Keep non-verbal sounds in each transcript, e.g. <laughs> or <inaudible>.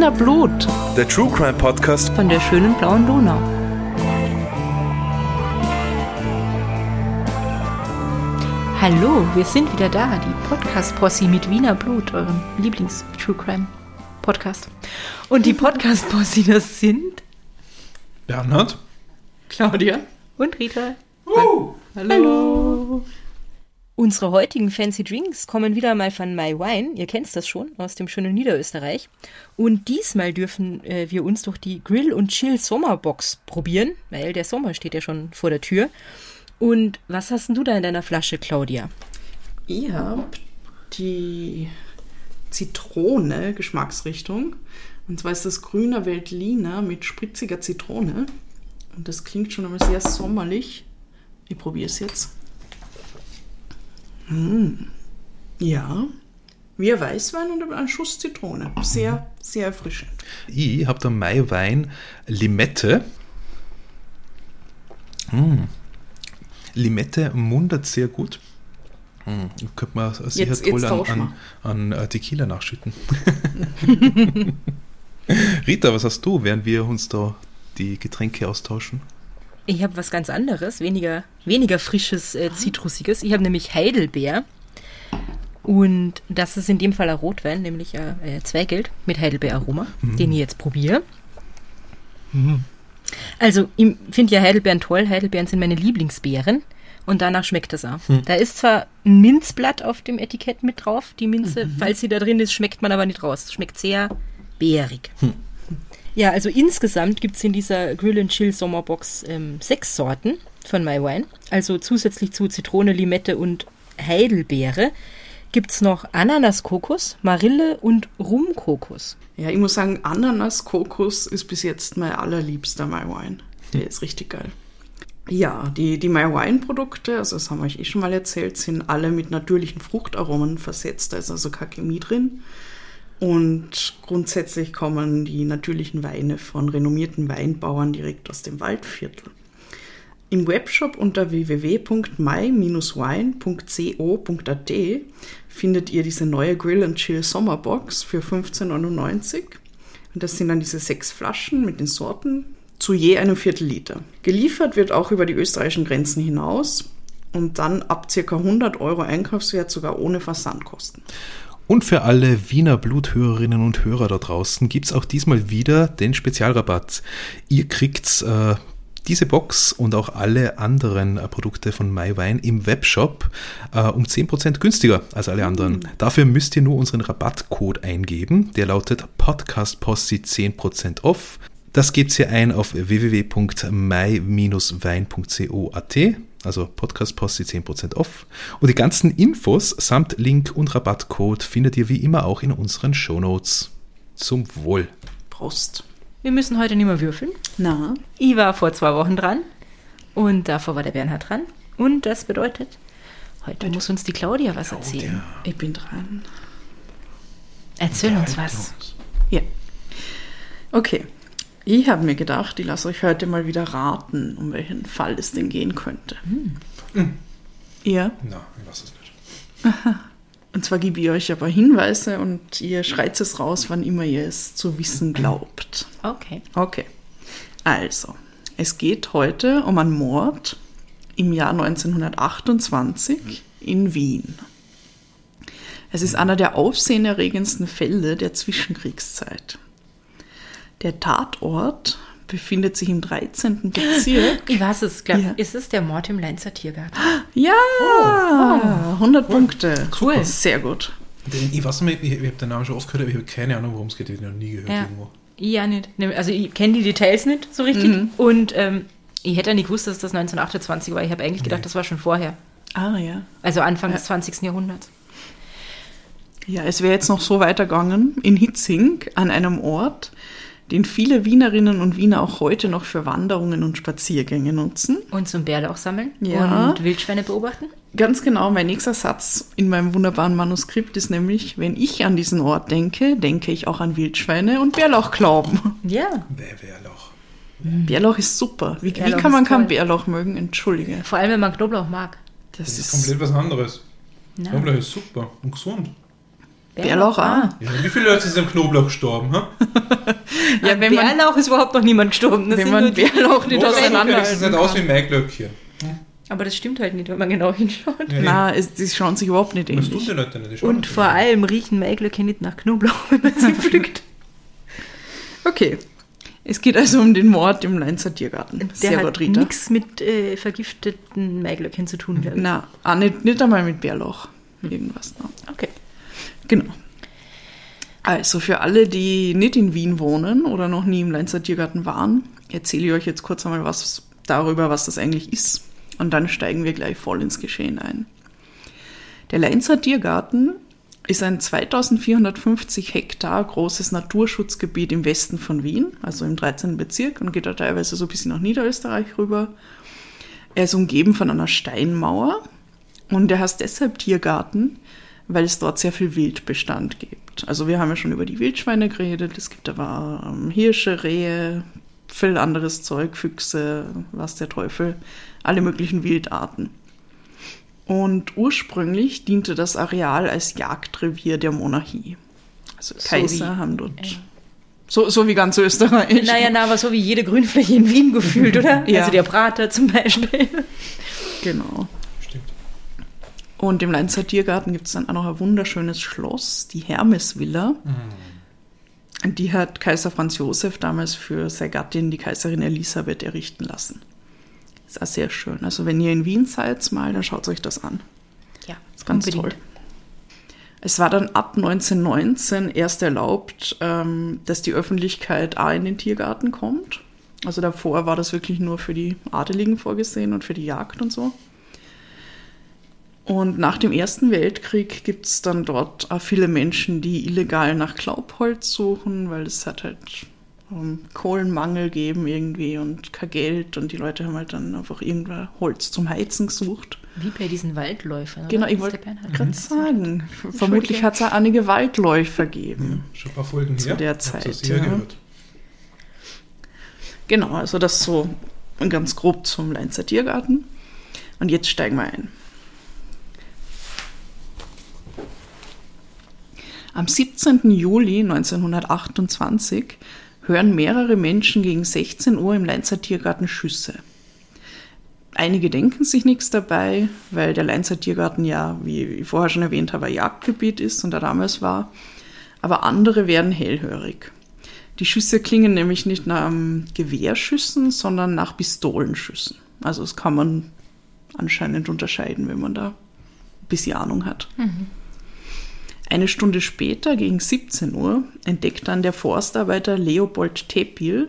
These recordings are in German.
Wiener Blut Der True Crime Podcast. von der schönen blauen Donau. Hallo, wir sind wieder da, die Podcast-Posse mit Wiener Blut, eurem Lieblings-True Crime Podcast. Und die Podcast-Posse, das sind Bernhard. Claudia und Rita. Hallo. Hallo. Unsere heutigen Fancy Drinks kommen wieder mal von My Wine. Ihr kennt das schon aus dem schönen Niederösterreich. Und diesmal dürfen äh, wir uns durch die Grill und Chill Sommerbox probieren, weil der Sommer steht ja schon vor der Tür. Und was hast du da in deiner Flasche, Claudia? Ich habe die Zitrone Geschmacksrichtung. Und zwar ist das grüner Veltliner mit spritziger Zitrone. Und das klingt schon einmal sehr sommerlich. Ich probiere es jetzt. Mm. Ja, wie ein Weißwein und ein Schuss Zitrone. Sehr, sehr erfrischend. Ich habe da Maiwein Limette. Mm. Limette mundert sehr gut. Mm. Könnte man sicher Jetzt- toll jetzt an, an, an äh, Tequila nachschütten. <laughs> Rita, was hast du, während wir uns da die Getränke austauschen? Ich habe was ganz anderes, weniger, weniger frisches, äh, zitrusiges. Ich habe nämlich Heidelbeer. Und das ist in dem Fall ein Rotwein, nämlich ein äh, Zweigelt mit Heidelbeeraroma, den ich jetzt probiere. Also, ich finde ja Heidelbeeren toll. Heidelbeeren sind meine Lieblingsbeeren. Und danach schmeckt das auch. Da ist zwar ein Minzblatt auf dem Etikett mit drauf, die Minze. Falls sie da drin ist, schmeckt man aber nicht raus. Schmeckt sehr beerig. Ja, also insgesamt gibt es in dieser Grill and Chill Sommerbox ähm, sechs Sorten von My Wine. Also zusätzlich zu Zitrone, Limette und Heidelbeere gibt es noch Ananas-Kokos, Marille und Rum-Kokos. Ja, ich muss sagen, Ananas Kokos ist bis jetzt mein allerliebster My Wine. Der ist richtig geil. Ja, die, die My Wine Produkte, also das haben wir euch eh schon mal erzählt, sind alle mit natürlichen Fruchtaromen versetzt. Da ist also keine Chemie drin. Und grundsätzlich kommen die natürlichen Weine von renommierten Weinbauern direkt aus dem Waldviertel. Im Webshop unter www.my-wine.co.at findet ihr diese neue Grill and Chill Sommerbox für 15,99. Und das sind dann diese sechs Flaschen mit den Sorten zu je einem Viertel Liter. Geliefert wird auch über die österreichischen Grenzen hinaus und dann ab ca. 100 Euro Einkaufswert sogar ohne Versandkosten. Und für alle Wiener Bluthörerinnen und Hörer da draußen gibt es auch diesmal wieder den Spezialrabatt. Ihr kriegt äh, diese Box und auch alle anderen äh, Produkte von MyWine im Webshop äh, um 10% günstiger als alle anderen. Dafür müsst ihr nur unseren Rabattcode eingeben. Der lautet podcastposse 10% off. Das gebt ihr ein auf www.my-wein.co.at, also Podcastposse 10% off. Und die ganzen Infos samt Link und Rabattcode findet ihr wie immer auch in unseren Shownotes. Zum Wohl. Prost. Wir müssen heute nicht mehr würfeln. Na, Ich war vor zwei Wochen dran und davor war der Bernhard dran. Und das bedeutet, heute muss uns die Claudia was erzählen. ich bin dran. Erzähl uns was. Ja. Okay. Ich habe mir gedacht, ich lasse euch heute mal wieder raten, um welchen Fall es denn gehen könnte. Ja. Na, ich weiß es nicht. <laughs> Und zwar gebe ich euch aber Hinweise und ihr schreit es raus, wann immer ihr es zu wissen glaubt. Okay. Okay. Also, es geht heute um einen Mord im Jahr 1928 in Wien. Es ist einer der aufsehenerregendsten Fälle der Zwischenkriegszeit. Der Tatort befindet sich im 13. Bezirk. Ich weiß es, glaub, Ja. ist es der Mord im Leinzer Tiergarten? Ja, 100 Punkte. Cool. Sehr gut. Den, ich weiß nicht, ich, ich habe den Namen schon oft gehört, aber ich habe keine Ahnung, worum es geht. Ich habe ihn noch nie gehört Ja. irgendwo. Ja nicht. Also ich kenne die Details nicht so richtig. Und ähm, ich hätte ja nicht gewusst, dass das 1928 war. Ich habe eigentlich gedacht, das war schon vorher. Ah ja. Also Anfang des 20. Jahrhunderts. Ja, es wäre jetzt noch so weitergegangen in Hitzing an einem Ort, den viele Wienerinnen und Wiener auch heute noch für Wanderungen und Spaziergänge nutzen. Und zum Bärlauch sammeln Ja. und Wildschweine beobachten. Ganz genau, mein nächster Satz in meinem wunderbaren Manuskript ist nämlich, wenn ich an diesen Ort denke, denke ich auch an Wildschweine und Bärlauchklauben. Ja. Wer wäre noch? Bärlauch ist super. Wie, wie Bärlauch kann man toll. Bärlauch mögen? Entschuldige. Vor allem, wenn man Knoblauch mag. Das Das ist ist, komplett was anderes. Ja. Knoblauch ist super und gesund. Bärlauch auch. Ah. Ja, wie viele Leute sind am Knoblauch gestorben? Ja, wenn man, Bärlauch ist überhaupt noch niemand gestorben. Das wenn sind man Bärlauch nicht Knoblauch auseinanderhalten sieht nicht aus wie. Maiglöckchen. Aber das stimmt halt nicht, wenn man genau hinschaut. Ja, Nein, es, die schauen sich überhaupt nicht Das tun ähnlich. die Leute nicht. die Und nicht vor so. allem riechen Maiglöckchen nicht nach Knoblauch, wenn man sie pflückt. Okay. Es geht also um den Mord im Leinzer Tiergarten. Der Sehr hat gut, Rita. nichts mit äh, vergifteten Maiglöckchen zu tun. Na, auch nicht, nicht einmal mit Bärlauch. Irgendwas noch. Okay. Genau. Also für alle, die nicht in Wien wohnen oder noch nie im Leinzer Tiergarten waren, erzähle ich euch jetzt kurz einmal was darüber, was das eigentlich ist. Und dann steigen wir gleich voll ins Geschehen ein. Der Leinzer Tiergarten ist ein 2450 Hektar großes Naturschutzgebiet im Westen von Wien, also im 13. Bezirk und geht da teilweise so ein bisschen nach Niederösterreich rüber. Er ist umgeben von einer Steinmauer und er heißt deshalb Tiergarten, weil es dort sehr viel Wildbestand gibt. Also wir haben ja schon über die Wildschweine geredet, es gibt aber ähm, Hirsche, Rehe, viel anderes Zeug, Füchse, was der Teufel, alle möglichen Wildarten. Und ursprünglich diente das Areal als Jagdrevier der Monarchie. Also So Kaiser wie- haben dort... So, so wie ganz Österreich. Naja, na, aber so wie jede Grünfläche in Wien gefühlt, oder? <laughs> Ja. Also der Prater zum Beispiel. Genau. Und im Leinzer Tiergarten gibt es dann auch noch ein wunderschönes Schloss, die Hermesvilla. Und die hat Kaiser Franz Josef damals für seine Gattin, die Kaiserin Elisabeth, errichten lassen. Ist auch sehr schön. Also wenn ihr in Wien seid mal, dann schaut euch das an. Ja, Ist ganz toll. Es war dann ab 1919 erst erlaubt, ähm, dass die Öffentlichkeit auch in den Tiergarten kommt. Also davor war das wirklich nur für die Adeligen vorgesehen und für die Jagd und so. Und nach dem Ersten Weltkrieg gibt es dann dort auch viele Menschen, die illegal nach Glaubholz suchen, weil es hat halt ähm, Kohlenmangel geben irgendwie und kein Geld und die Leute haben halt dann einfach irgendwann Holz zum Heizen gesucht. Wie bei diesen Waldläufern. Genau, oder? ich wollte gerade sagen, vermutlich hat es auch einige Waldläufer gegeben. Schon ein paar Folgen Zu her. der Zeit, ja. gehört. Genau, also das so ganz grob zum Leinzer Tiergarten. Und jetzt steigen wir ein. Am 17. Juli 1928 hören mehrere Menschen gegen 16 Uhr im Leinzer Tiergarten Schüsse. Einige denken sich nichts dabei, weil der Leinzer Tiergarten ja, wie ich vorher schon erwähnt habe, ein Jagdgebiet ist und er damals war. Aber andere werden hellhörig. Die Schüsse klingen nämlich nicht nach ähm, Gewehrschüssen, sondern nach Pistolenschüssen. Also das kann man anscheinend unterscheiden, wenn man da ein bisschen Ahnung hat. Eine Stunde später, gegen 17 Uhr, entdeckt dann der Forstarbeiter Leopold Tepil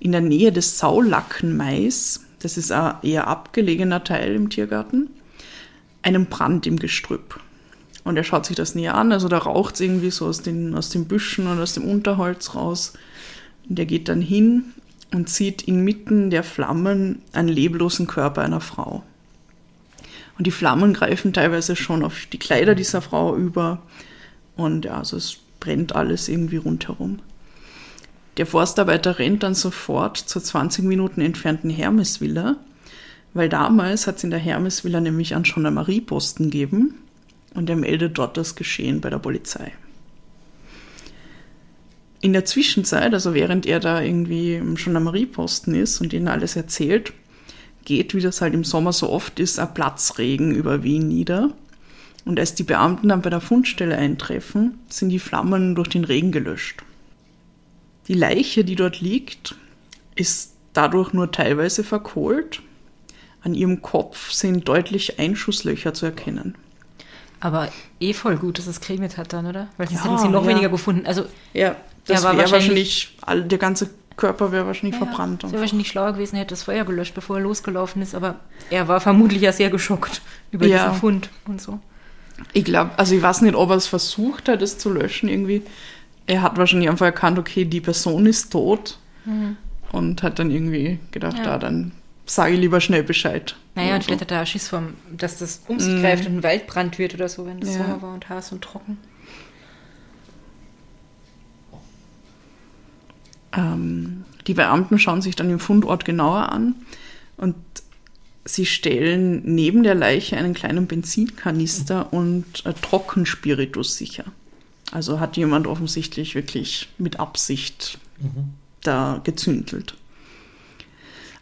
in der Nähe des Saulackenmais, das ist ein eher abgelegener Teil im Tiergarten, einen Brand im Gestrüpp. Und er schaut sich das näher an, also da raucht es irgendwie so aus den, aus den Büschen und aus dem Unterholz raus. Und er geht dann hin und sieht inmitten der Flammen einen leblosen Körper einer Frau. Und die Flammen greifen teilweise schon auf die Kleider dieser Frau über. Und ja, also es brennt alles irgendwie rundherum. Der Forstarbeiter rennt dann sofort zur 20 Minuten entfernten Hermesvilla, weil damals hat es in der Hermesvilla nämlich einen Gendarmerieposten gegeben und er meldet dort das Geschehen bei der Polizei. In der Zwischenzeit, also während er da irgendwie im Gendarmerieposten ist und ihnen alles erzählt, geht, wie das halt im Sommer so oft ist, ein Platzregen über Wien nieder. Und als die Beamten dann bei der Fundstelle eintreffen, sind die Flammen durch den Regen gelöscht. Die Leiche, die dort liegt, ist dadurch nur teilweise verkohlt. An ihrem Kopf sind deutlich Einschusslöcher zu erkennen. Aber eh voll gut, dass es geregnet hat dann, oder? Weil sonst Ja, hätten sie noch ja. weniger gefunden. Also Ja, das war wäre wahrscheinlich- wahrscheinlich, all, der ganze Körper wäre wahrscheinlich verbrannt. Es wäre wahrscheinlich schlauer gewesen, hätte das Feuer gelöscht, bevor er losgelaufen ist. Aber er war vermutlich ja sehr geschockt über Ja. diesen Fund und so. Ich glaube, also ich weiß nicht, ob er es versucht hat, es zu löschen irgendwie. Er hat wahrscheinlich einfach erkannt, okay, die Person ist tot und hat dann irgendwie gedacht, Mhm. Ja. ah, dann sage ich lieber schnell Bescheid. Naja, und vielleicht hat er Schiss vom, dass das um sich greift und ein Waldbrand wird oder so, wenn das Ja. Sommer war und heiß und trocken. Ähm, die Beamten schauen sich dann den Fundort genauer an und sie stellen neben der Leiche einen kleinen Benzinkanister und äh, Trockenspiritus sicher. Also hat jemand offensichtlich wirklich mit Absicht da gezündelt.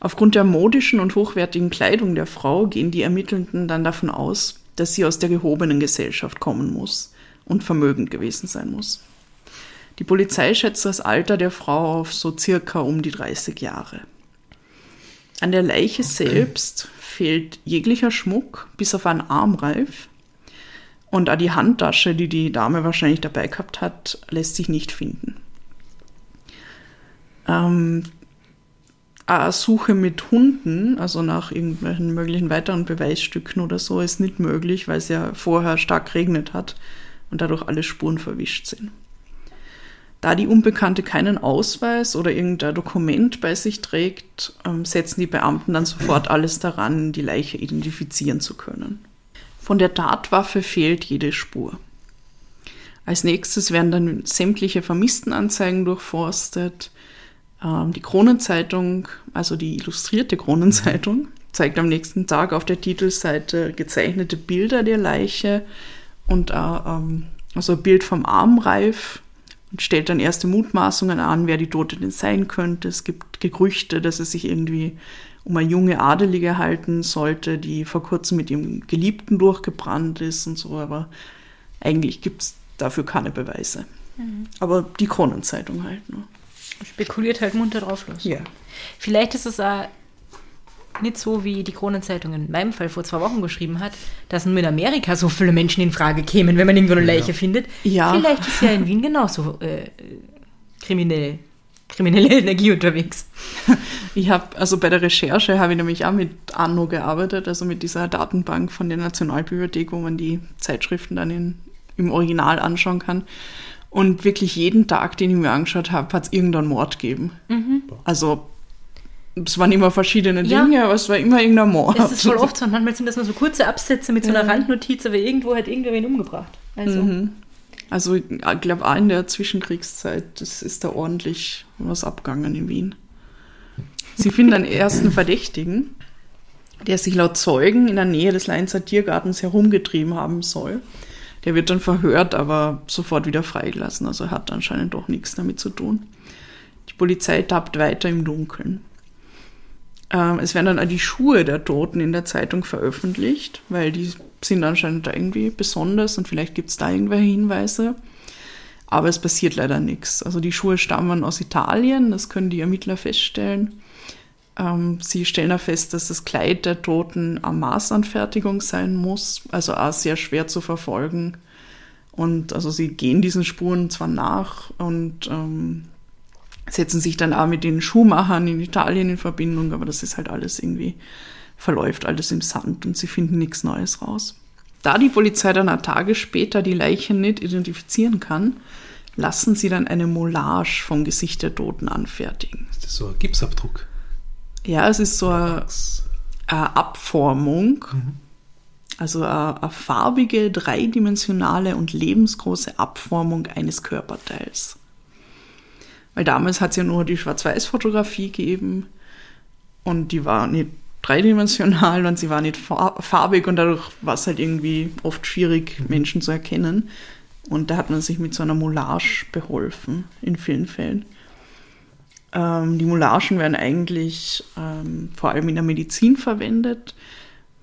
Aufgrund der modischen und hochwertigen Kleidung der Frau gehen die Ermittelnden dann davon aus, dass sie aus der gehobenen Gesellschaft kommen muss und vermögend gewesen sein muss. Die Polizei schätzt das Alter der Frau auf so circa um die 30 Jahre. An der Leiche selbst fehlt jeglicher Schmuck, bis auf einen Armreif. Und auch die Handtasche, die die Dame wahrscheinlich dabei gehabt hat, lässt sich nicht finden. Ähm, eine Suche mit Hunden, also nach irgendwelchen möglichen weiteren Beweisstücken oder so, ist nicht möglich, weil es ja vorher stark geregnet hat und dadurch alle Spuren verwischt sind. Da die Unbekannte keinen Ausweis oder irgendein Dokument bei sich trägt, ähm, setzen die Beamten dann sofort alles daran, die Leiche identifizieren zu können. Von der Tatwaffe fehlt jede Spur. Als nächstes werden dann sämtliche Vermisstenanzeigen durchforstet. Ähm, die Kronenzeitung, also die illustrierte Kronenzeitung, zeigt am nächsten Tag auf der Titelseite gezeichnete Bilder der Leiche und äh, ähm, also ein Bild vom Armreif und stellt dann erste Mutmaßungen an, wer die Tote denn sein könnte. Es gibt Gerüchte, dass es sich irgendwie um eine junge Adelige halten sollte, die vor kurzem mit ihrem Geliebten durchgebrannt ist und so, aber eigentlich gibt es dafür keine Beweise. Mhm. Aber die Kronenzeitung halt nur. Spekuliert halt munter drauf los. Ja. Vielleicht ist es auch nicht so, wie die Kronenzeitung in meinem Fall vor zwei Wochen geschrieben hat, dass nur in Amerika so viele Menschen in Frage kämen, wenn man irgendwo eine Leiche Ja. findet. Ja. Vielleicht ist ja in Wien genauso äh, kriminell, kriminelle Energie unterwegs. <laughs> Ich habe, also bei der Recherche habe ich nämlich auch mit Anno gearbeitet, also mit dieser Datenbank von der Nationalbibliothek, wo man die Zeitschriften dann in, im Original anschauen kann. Und wirklich jeden Tag, den ich mir angeschaut habe, hat es irgendeinen Mord gegeben. Also es waren immer verschiedene Ja. Dinge, aber es war immer irgendein Mord. Es ist voll <laughs> oft so, und manchmal sind das nur so kurze Absätze mit so einer Randnotiz, aber irgendwo hat irgendwer umgebracht. Also, Also ich glaube auch in der Zwischenkriegszeit, das ist da ordentlich was abgegangen in Wien. Sie finden einen ersten Verdächtigen, der sich laut Zeugen in der Nähe des Leinzer Tiergartens herumgetrieben haben soll. Der wird dann verhört, aber sofort wieder freigelassen. Also hat anscheinend doch nichts damit zu tun. Die Polizei tappt weiter im Dunkeln. Ähm, es werden dann auch die Schuhe der Toten in der Zeitung veröffentlicht, weil die sind anscheinend irgendwie besonders und vielleicht gibt es da irgendwelche Hinweise. Aber es passiert leider nichts. Also die Schuhe stammen aus Italien, das können die Ermittler feststellen. Ähm, sie stellen auch fest, dass das Kleid der Toten am Maßanfertigung sein muss, also auch sehr schwer zu verfolgen. Und also sie gehen diesen Spuren zwar nach und ähm, setzen sich dann auch mit den Schuhmachern in Italien in Verbindung, aber das ist halt alles irgendwie, verläuft alles im Sand und sie finden nichts Neues raus. Da die Polizei dann ein Tage später die Leiche nicht identifizieren kann, lassen sie dann eine Moulage vom Gesicht der Toten anfertigen. Ist das so ein Gipsabdruck? Ja, es ist so eine, eine Abformung, also eine, eine farbige, dreidimensionale und lebensgroße Abformung eines Körperteils. Weil damals hat es ja nur die Schwarz-Weiß-Fotografie gegeben und die war nicht dreidimensional und sie war nicht far- farbig und dadurch war es halt irgendwie oft schwierig, Menschen zu erkennen. Und da hat man sich mit so einer Moulage beholfen, in vielen Fällen. Ähm, die Moulagen werden eigentlich ähm, vor allem in der Medizin verwendet,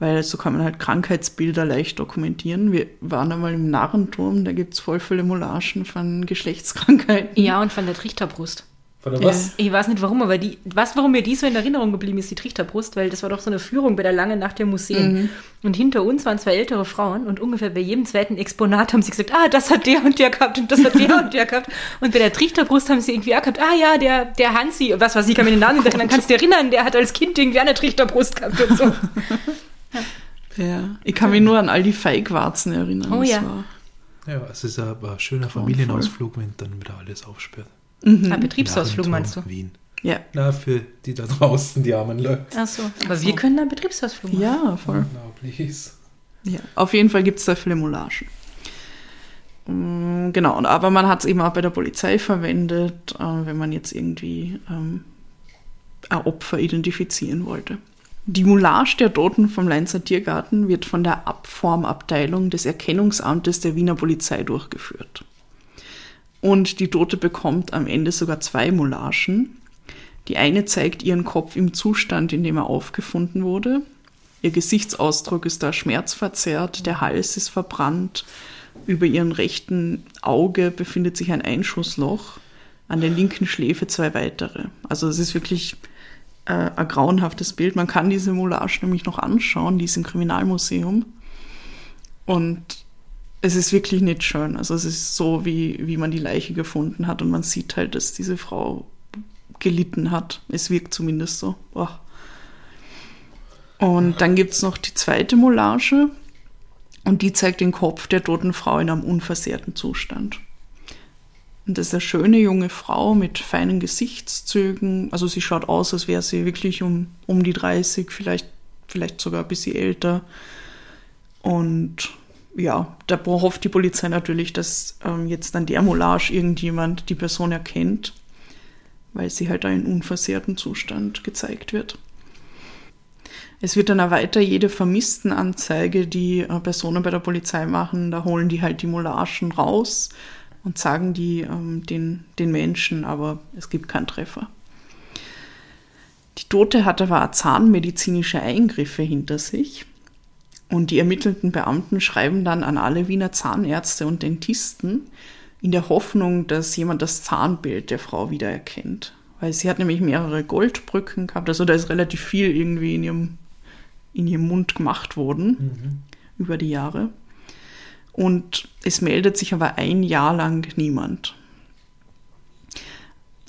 weil so kann man halt Krankheitsbilder leicht dokumentieren. Wir waren einmal im Narrenturm, da gibt es voll viele Moulagen von Geschlechtskrankheiten. ja, und von der Trichterbrust. Von der Ja. was? Ich weiß nicht warum, aber die, was, warum mir die so in Erinnerung geblieben ist, die Trichterbrust, weil das war doch so eine Führung bei der langen Nacht der Museen. Und hinter uns waren zwei ältere Frauen und ungefähr bei jedem zweiten Exponat haben sie gesagt, ah, das hat der und der gehabt und das hat der und der gehabt. Und bei der Trichterbrust haben sie irgendwie auch gehabt, ah ja, der, der Hansi, was weiß ich, kann mir den Namen nicht erinnern, kannst du dich erinnern, der hat als Kind irgendwie eine Trichterbrust gehabt und so. <laughs> <laughs> Ja, ich kann mich nur an all die Feigwarzen erinnern. Oh ja. war- Ja, es ist aber ein schöner Familienausflug, wenn dann wieder alles aufsperrt. Ah, Betriebsausflug Narrenturm, meinst du? Wien. Ja, Na, für die da draußen, die armen Leute. Ach so. Aber wir können da einen Betriebsausflug machen. ja, voll. Unglaublich. Ja, auf jeden Fall gibt es da viele Moulagen. Mm, Genau, und aber man hat es eben auch bei der Polizei verwendet, äh, wenn man jetzt irgendwie ähm, ein Opfer identifizieren wollte. Die Moulage der Toten vom Leinzer Tiergarten wird von der Abformabteilung des Erkennungsamtes der Wiener Polizei durchgeführt. Und die Tote bekommt am Ende sogar zwei Mollagen. Die eine zeigt ihren Kopf im Zustand, in dem er aufgefunden wurde. Ihr Gesichtsausdruck ist da schmerzverzerrt, der Hals ist verbrannt, über ihrem rechten Auge befindet sich ein Einschussloch, an der linken Schläfe zwei weitere. Also es ist wirklich äh, ein grauenhaftes Bild. Man kann diese Moulage nämlich noch anschauen, die ist im Kriminalmuseum. Und es ist wirklich nicht schön. Also es ist so, wie, wie man die Leiche gefunden hat und man sieht halt, dass diese Frau gelitten hat. Es wirkt zumindest so. Boah. Und dann gibt es noch die zweite Moulage und die zeigt den Kopf der toten Frau in einem unversehrten Zustand. Und das ist eine schöne junge Frau mit feinen Gesichtszügen. Also sie schaut aus, als wäre sie wirklich um, um die 30, vielleicht, vielleicht sogar ein bisschen älter. Und ja, da hofft die Polizei natürlich, dass ähm, jetzt an der Moulage irgendjemand die Person erkennt, weil sie halt in unversehrten Zustand gezeigt wird. Es wird dann auch weiter jede Vermisstenanzeige, die äh, Personen bei der Polizei machen, da holen die halt die Moulagen raus und sagen die ähm, den, den Menschen, aber es gibt keinen Treffer. Die Tote hat aber auch zahnmedizinische Eingriffe hinter sich. Und die ermittelnden Beamten schreiben dann an alle Wiener Zahnärzte und Dentisten in der Hoffnung, dass jemand das Zahnbild der Frau wiedererkennt. Weil sie hat nämlich mehrere Goldbrücken gehabt, also da ist relativ viel irgendwie in ihrem, in ihrem Mund gemacht worden mhm. über die Jahre. Und es meldet sich aber ein Jahr lang niemand.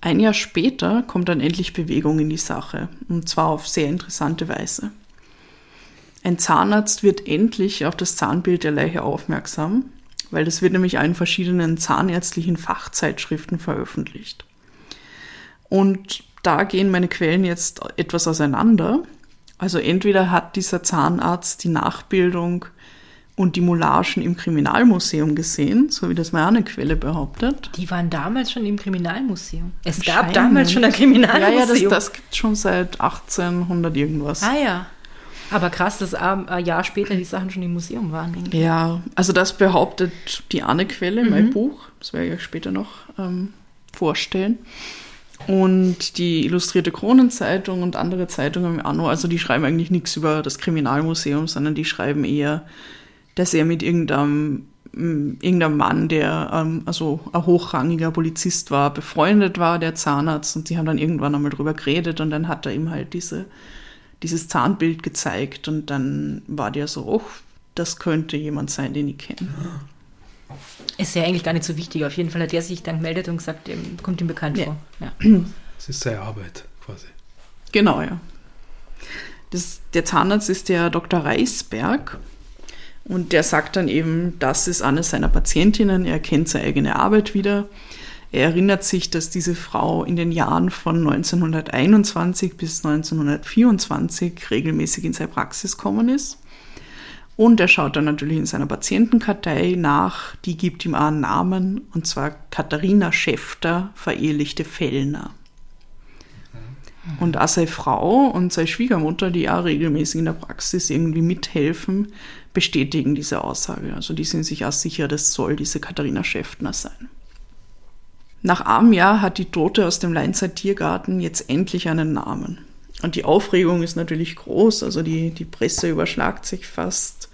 Ein Jahr später kommt dann endlich Bewegung in die Sache, und zwar auf sehr interessante Weise. Ein Zahnarzt wird endlich auf das Zahnbild der Leiche aufmerksam, weil das wird nämlich in verschiedenen zahnärztlichen Fachzeitschriften veröffentlicht. Und da gehen meine Quellen jetzt etwas auseinander. Also entweder hat dieser Zahnarzt die Nachbildung und die Moulagen im Kriminalmuseum gesehen, so wie das meine Quelle behauptet. Die waren damals schon im Kriminalmuseum. Es gab damals schon ein Kriminalmuseum. Ja, ja, das, das gibt es schon seit 1800 irgendwas. Ah ja. Aber krass, dass ein Jahr später die Sachen schon im Museum waren. Irgendwie. Ja, also das behauptet die eine Quelle, mhm. mein Buch. Das werde ich euch später noch ähm, vorstellen. Und die Illustrierte Kronenzeitung und andere Zeitungen im Anno, also die schreiben eigentlich nichts über das Kriminalmuseum, sondern die schreiben eher, dass er mit irgendeinem, mm, irgendeinem Mann, der ähm, also ein hochrangiger Polizist war, befreundet war, der Zahnarzt. Und sie haben dann irgendwann einmal drüber geredet und dann hat er ihm halt diese dieses Zahnbild gezeigt und dann war der so, oh, das könnte jemand sein, den ich kenne. Ist ja eigentlich gar nicht so wichtig. Auf jeden Fall hat er sich dann gemeldet und gesagt, kommt ihm bekannt ja. vor. Ja. Das ist seine Arbeit quasi. Genau, ja. Das, der Zahnarzt ist der Dr. Reisberg und der sagt dann eben, das ist eine seiner Patientinnen, er kennt seine eigene Arbeit wieder er erinnert sich, dass diese Frau in den Jahren von 1921 bis 1924 regelmäßig in seine Praxis gekommen ist. Und er schaut dann natürlich in seiner Patientenkartei nach, die gibt ihm einen Namen, und zwar Katharina Schäfter, verehelichte Fellner. Und auch seine Frau und seine Schwiegermutter, die auch regelmäßig in der Praxis irgendwie mithelfen, bestätigen diese Aussage. Also die sind sich auch sicher, das soll diese Katharina Schäftner sein. Nach einem Jahr hat die Tote aus dem Leinzer Tiergarten jetzt endlich einen Namen. Und die Aufregung ist natürlich groß, also die, die Presse überschlagt sich fast.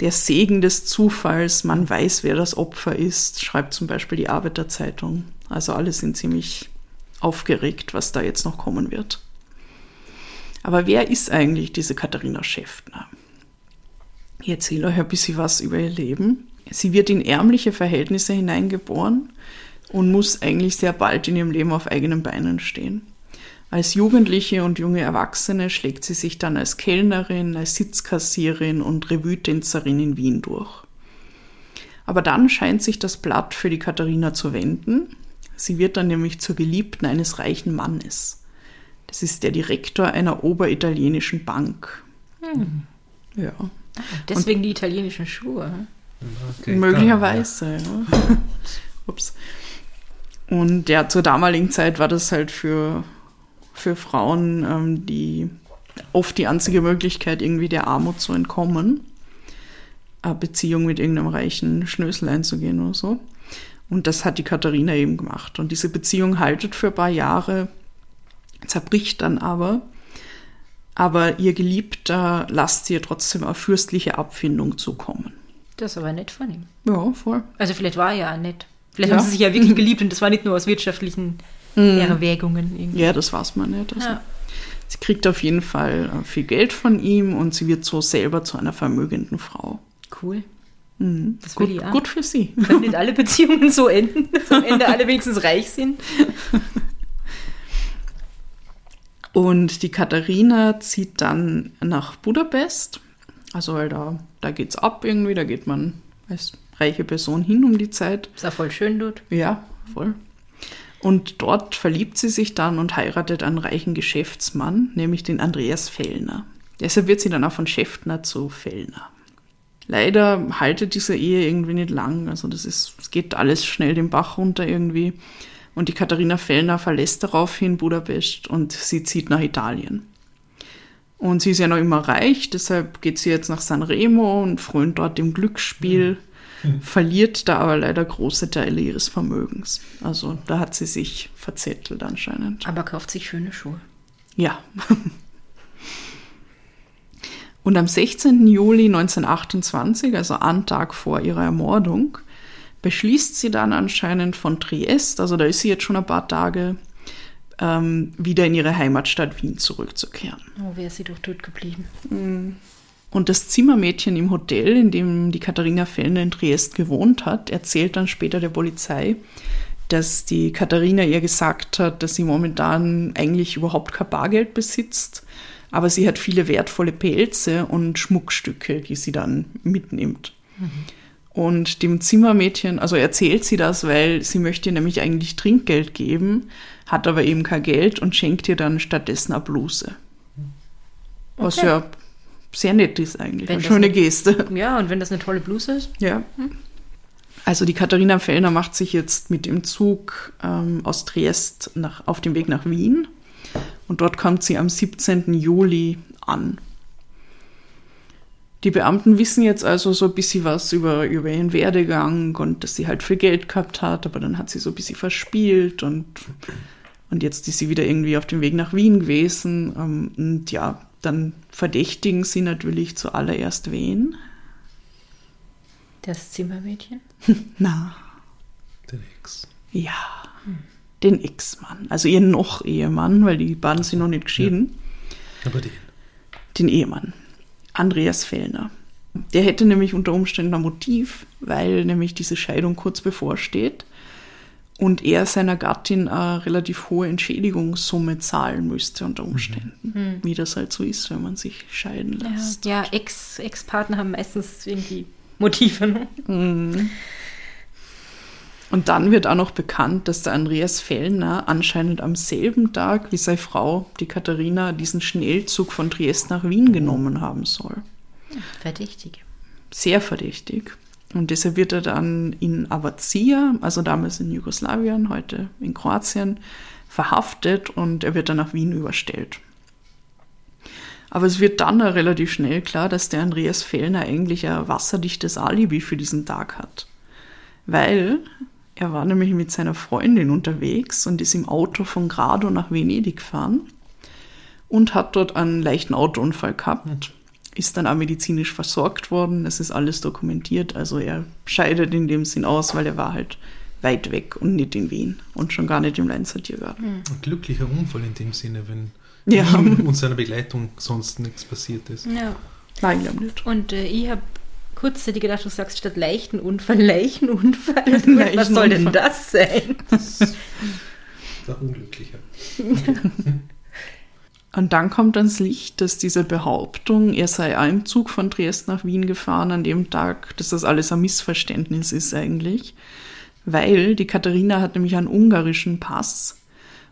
Der Segen des Zufalls, man weiß, wer das Opfer ist, schreibt zum Beispiel die Arbeiterzeitung. Also alle sind ziemlich aufgeregt, was da jetzt noch kommen wird. Aber wer ist eigentlich diese Katharina Schäftner? Ich erzähle euch ein bisschen was über ihr Leben. Sie wird in ärmliche Verhältnisse hineingeboren und muss eigentlich sehr bald in ihrem Leben auf eigenen Beinen stehen. Als Jugendliche und junge Erwachsene schlägt sie sich dann als Kellnerin, als Sitzkassierin und Revue-Tänzerin in Wien durch. Aber dann scheint sich das Blatt für die Katharina zu wenden. Sie wird dann nämlich zur Geliebten eines reichen Mannes. Das ist der Direktor einer oberitalienischen Bank. Hm. Ja. Deswegen und die italienischen Schuhe. Okay, möglicherweise, ja. <laughs> Ups. Und ja, zur damaligen Zeit war das halt für, für Frauen ähm, die oft die einzige Möglichkeit, irgendwie der Armut zu entkommen. Eine Beziehung mit irgendeinem reichen Schnösel einzugehen oder so. Und das hat die Katharina eben gemacht. Und diese Beziehung haltet für ein paar Jahre, zerbricht dann aber. Aber ihr Geliebter lasst ihr trotzdem eine fürstliche Abfindung zukommen. Das ist aber nett von ihm. Ja, voll. Also vielleicht war er ja nett. Vielleicht Ja. haben sie sich ja wirklich geliebt und das war nicht nur aus wirtschaftlichen Erwägungen. Irgendwie. Ja, das weiß man nicht. Also, Ja. Sie kriegt auf jeden Fall äh, viel Geld von ihm und sie wird so selber zu einer vermögenden Frau. Cool. Mhm. Das will Gut, ich auch. gut für sie. Können nicht alle <laughs> Beziehungen so enden, dass am Ende alle wenigstens reich sind? <laughs> Und die Katharina zieht dann nach Budapest. Also, weil da, da geht's ab irgendwie, da geht man als reiche Person hin um die Zeit. Ist auch voll schön dort. Ja, voll. Und dort verliebt sie sich dann und heiratet einen reichen Geschäftsmann, nämlich den Andreas Fellner. Deshalb wird sie dann auch von Schäftner zu Fellner. Leider haltet diese Ehe irgendwie nicht lang. Also das ist, es geht alles schnell den Bach runter irgendwie. Und die Katharina Fellner verlässt daraufhin Budapest und sie zieht nach Italien. Und sie ist ja noch immer reich, deshalb geht sie jetzt nach Sanremo und frönt dort dem Glücksspiel, verliert da aber leider große Teile ihres Vermögens. Also da hat sie sich verzettelt anscheinend. Aber kauft sich schöne Schuhe. Ja. Und am 16. Juli 1928, also einen Tag vor ihrer Ermordung, beschließt sie dann anscheinend von Triest, also da ist sie jetzt schon ein paar Tage, ähm, wieder in ihre Heimatstadt Wien zurückzukehren. Oh, wäre sie doch tot geblieben. Und das Zimmermädchen im Hotel, in dem die Katharina Fellner in Triest gewohnt hat, erzählt dann später der Polizei, dass die Katharina ihr gesagt hat, dass sie momentan eigentlich überhaupt kein Bargeld besitzt, aber sie hat viele wertvolle Pelze und Schmuckstücke, die sie dann mitnimmt. Und dem Zimmermädchen, also erzählt sie das, weil sie möchte ihr nämlich eigentlich Trinkgeld geben, hat aber eben kein Geld und schenkt ihr dann stattdessen eine Bluse. Was Okay. ja sehr nett ist eigentlich. Eine schöne nicht- Geste. Ja, und wenn das eine tolle Bluse ist, Ja. Also die Katharina Fellner macht sich jetzt mit dem Zug ähm, aus Triest nach, auf dem Weg nach Wien und dort kommt sie am 17. Juli an. Die Beamten wissen jetzt also so ein bisschen was über, über ihren Werdegang und dass sie halt viel Geld gehabt hat, aber dann hat sie so ein bisschen verspielt und, und jetzt ist sie wieder irgendwie auf dem Weg nach Wien gewesen. Ähm, und ja, dann verdächtigen sie natürlich zuallererst wen? das Zimmermädchen. <laughs> Na, Den Ex. Ja, den Ex-Mann. Also ihren Noch-Ehemann, weil die beiden sind noch nicht geschieden. Aber den. Den Ehemann. Andreas Fellner. Der hätte nämlich unter Umständen ein Motiv, weil nämlich diese Scheidung kurz bevorsteht und er seiner Gattin eine relativ hohe Entschädigungssumme zahlen müsste unter Umständen. Wie das halt so ist, wenn man sich scheiden Ja, lässt. ja Ex- Ex-Partner haben meistens irgendwie Motive. Ne? Und dann wird auch noch bekannt, dass der Andreas Fellner anscheinend am selben Tag wie seine Frau, die Katharina, diesen Schnellzug von Triest nach Wien genommen haben soll. Verdächtig. Sehr verdächtig. Und deshalb wird er dann in Avazia, also damals in Jugoslawien, heute in Kroatien, verhaftet und er wird dann nach Wien überstellt. Aber es wird dann relativ schnell klar, dass der Andreas Fellner eigentlich ein wasserdichtes Alibi für diesen Tag hat. Weil er war nämlich mit seiner Freundin unterwegs und ist im Auto von Grado nach Venedig gefahren und hat dort einen leichten Autounfall gehabt. Ist dann auch medizinisch versorgt worden. Das ist alles dokumentiert. Also er scheidet in dem Sinn aus, weil er war halt weit weg und nicht in Wien und schon gar nicht im Leinzer Tiergarten. Ein glücklicher Unfall in dem Sinne, wenn Ja. ihm <laughs> und seiner Begleitung sonst nichts passiert ist. Ja. Nein, ich glaube nicht. Und äh, ich habe kurzzeitig gedacht, du sagst statt leichten Unfall, Leichenunfall. Leichenunfall. <laughs> Was soll denn das sein? <laughs> Der Unglückliche. <laughs> Und dann kommt ans Licht, dass diese Behauptung, er sei auch im Zug von Triest nach Wien gefahren an dem Tag, dass das alles ein Missverständnis ist eigentlich. Weil die Katharina hat nämlich einen ungarischen Pass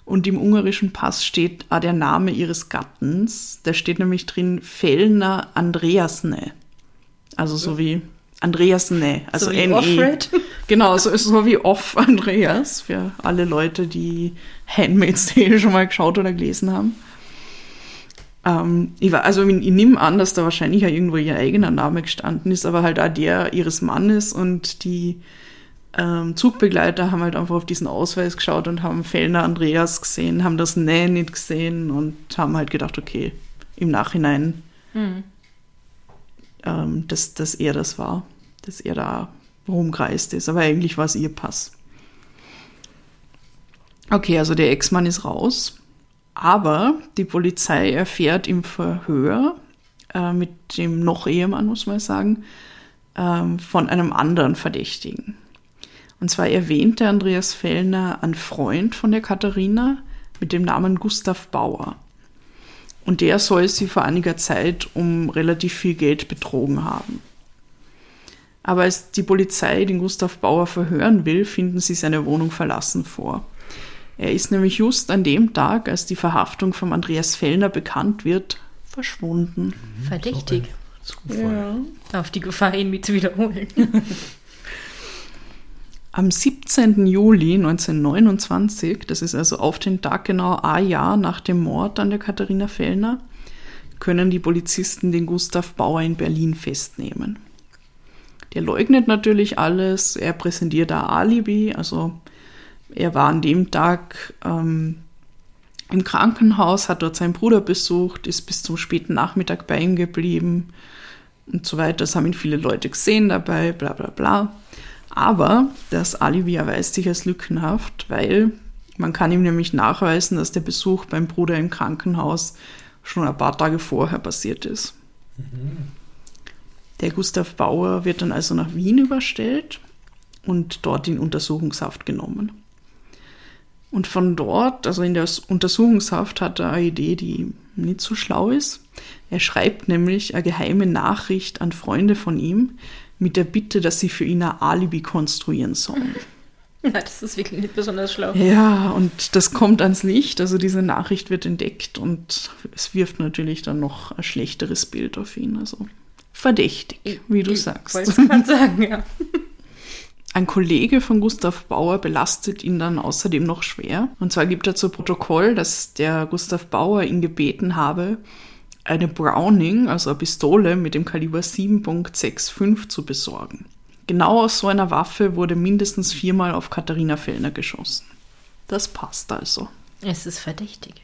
und im ungarischen Pass steht auch der Name ihres Gattens. Da steht nämlich drin Fellner Andreasne. Also so wie Andreasne, also So wie NE. Offred. <laughs> Genau, so ist so wie Off Andreas für alle Leute, die Handmaid's Tale schon mal geschaut oder gelesen haben. Ähm, ich, war, also ich, ich nehme an, dass da wahrscheinlich ja irgendwo ihr eigener Name gestanden ist, aber halt auch der ihres Mannes und die ähm, Zugbegleiter haben halt einfach auf diesen Ausweis geschaut und haben Fellner Andreas gesehen, haben das Näh nicht gesehen und haben halt gedacht, okay, im Nachhinein, Mhm. Ähm, dass, dass er das war, dass er da rumgereist ist. Aber eigentlich war es ihr Pass. Okay, also der Ex-Mann ist raus, aber die Polizei erfährt im Verhör äh, mit dem Noch-Ehemann, muss man sagen, ähm, von einem anderen Verdächtigen. Und zwar erwähnte Andreas Fellner einen Freund von der Katharina mit dem Namen Gustav Bauer. Und der soll sie vor einiger Zeit um relativ viel Geld betrogen haben. Aber als die Polizei den Gustav Bauer verhören will, finden sie seine Wohnung verlassen vor. Er ist nämlich just an dem Tag, als die Verhaftung von Andreas Fellner bekannt wird, verschwunden. Verdächtig. Zufall. Auf die Gefahr, ihn mit zu wiederholen. <laughs> Am 17. Juli 1929, das ist also auf den Tag genau ein Jahr nach dem Mord an der Katharina Fellner, können die Polizisten den Gustav Bauer in Berlin festnehmen. Der leugnet natürlich alles, er präsentiert ein Alibi, also er war an dem Tag ähm, im Krankenhaus, hat dort seinen Bruder besucht, ist bis zum späten Nachmittag bei ihm geblieben und so weiter. Das haben ihn viele Leute gesehen dabei, bla bla bla. Aber das Alibi erweist sich als lückenhaft, weil man kann ihm nämlich nachweisen, dass der Besuch beim Bruder im Krankenhaus schon ein paar Tage vorher passiert ist. Der Gustav Bauer wird dann also nach Wien überstellt und dort in Untersuchungshaft genommen. Und von dort, also in der Untersuchungshaft, hat er eine Idee, die nicht so schlau ist. Er schreibt nämlich eine geheime Nachricht an Freunde von ihm mit der Bitte, dass sie für ihn ein Alibi konstruieren sollen. <laughs> Ja, das ist wirklich nicht besonders schlau. Ja, und das kommt ans Licht. Also diese Nachricht wird entdeckt und es wirft natürlich dann noch ein schlechteres Bild auf ihn. Also verdächtig, wie du Ich sagst. wollte gerade sagen, ja. <laughs> Ein Kollege von Gustav Bauer belastet ihn dann außerdem noch schwer. Und zwar gibt er zu Protokoll, dass der Gustav Bauer ihn gebeten habe, eine Browning, also eine Pistole mit dem Kaliber 7.65 zu besorgen. Genau aus so einer Waffe wurde mindestens viermal auf Katharina Fellner geschossen. Das passt also. Es ist verdächtig.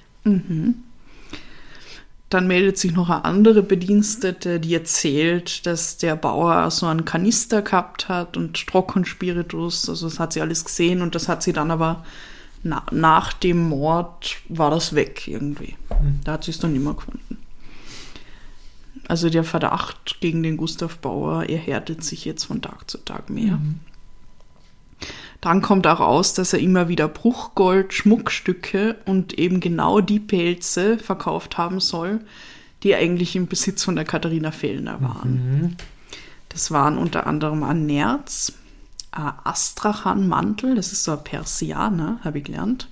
Dann meldet sich noch eine andere Bedienstete, die erzählt, dass der Bauer so einen Kanister gehabt hat und Trockenspiritus. Also das hat sie alles gesehen und das hat sie dann aber na, nach dem Mord war das weg irgendwie. Da hat sie es dann nicht mehr gefunden. Also der Verdacht gegen den Gustav Bauer erhärtet sich jetzt von Tag zu Tag mehr. Dann kommt auch raus, dass er immer wieder Bruchgold, Schmuckstücke und eben genau die Pelze verkauft haben soll, die eigentlich im Besitz von der Katharina Fellner waren. Das waren unter anderem ein Nerz, ein Astrachan-Mantel, das ist so ein Persianer, habe ich gelernt,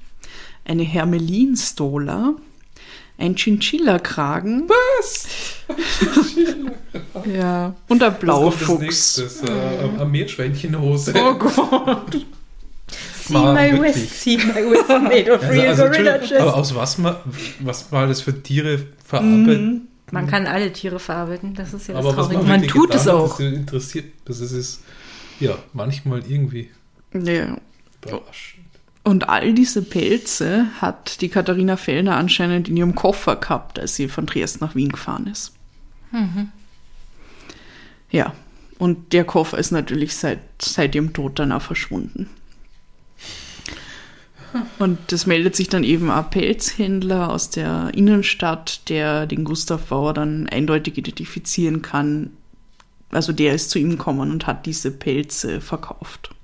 eine Hermelin-Stola, ein Chinchilla-Kragen. Was? <laughs> ja, und ein Blaufuchs. Das, äh, eine Meerschweinchenhose. Oh Gott. <laughs> See my wrist, see my wrist <laughs> made of Also, real also, gorilla Entschuldigung, aber chest. aus was man, was man alles für Tiere verarbeitet. Man kann alle Tiere verarbeiten, das ist ja das aber was Traurige. man, Man tut es getan hat, auch. Das interessiert, das ist, ist ja manchmal irgendwie Ja. überraschend. Und all diese Pelze hat die Katharina Fellner anscheinend in ihrem Koffer gehabt, als sie von Triest nach Wien gefahren ist. Ja, und der Koffer ist natürlich seit, seit ihrem Tod dann auch verschwunden. Und das meldet sich dann eben ein Pelzhändler aus der Innenstadt, der den Gustav Bauer dann eindeutig identifizieren kann. Also der ist zu ihm gekommen und hat diese Pelze verkauft.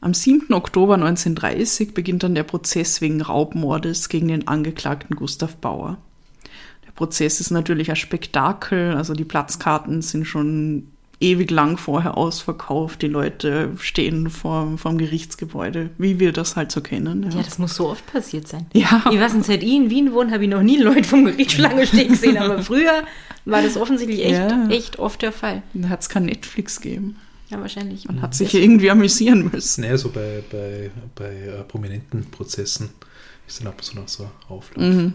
Am 7. Oktober 1930 beginnt dann der Prozess wegen Raubmordes gegen den Angeklagten Gustav Bauer. Der Prozess ist natürlich ein Spektakel, also die Platzkarten sind schon ewig lang vorher ausverkauft, die Leute stehen vor, vom Gerichtsgebäude, wie wir das halt so kennen. Ja, das muss so oft passiert sein. Ja. Ich weiß nicht, seit ich in Wien wohne, habe ich noch nie Leute vom Gericht Schlange stehen gesehen, aber <laughs> früher war das offensichtlich echt, Ja. echt oft der Fall. Da hat es kein Netflix gegeben. Ja, wahrscheinlich. Man hat sich irgendwie amüsieren müssen. Naja, so bei, bei, bei äh, prominenten Prozessen ist dann ab und zu noch so Auflauf. Mhm.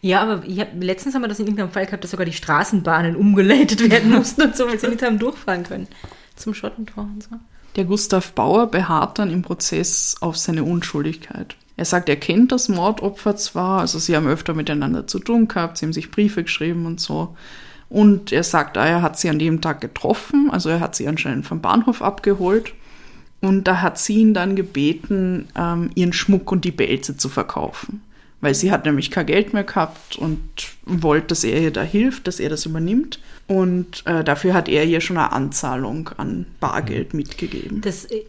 Ja, aber ich hab, letztens haben wir das in irgendeinem Fall gehabt, dass sogar die Straßenbahnen umgeleitet werden <laughs> mussten und so, weil sie nicht haben durchfahren können. Zum Schottentor und so. Der Gustav Bauer beharrt dann im Prozess auf seine Unschuldigkeit. Er sagt, er kennt das Mordopfer zwar, also sie haben öfter miteinander zu tun gehabt, sie haben sich Briefe geschrieben und so. Und er sagt, er hat sie an dem Tag getroffen, also er hat sie anscheinend vom Bahnhof abgeholt. Und da hat sie ihn dann gebeten, ähm, ihren Schmuck und die Belze zu verkaufen. Weil sie hat nämlich kein Geld mehr gehabt und wollte, dass er ihr da hilft, dass er das übernimmt. Und äh, dafür hat er ihr schon eine Anzahlung an Bargeld mitgegeben. Das, äh,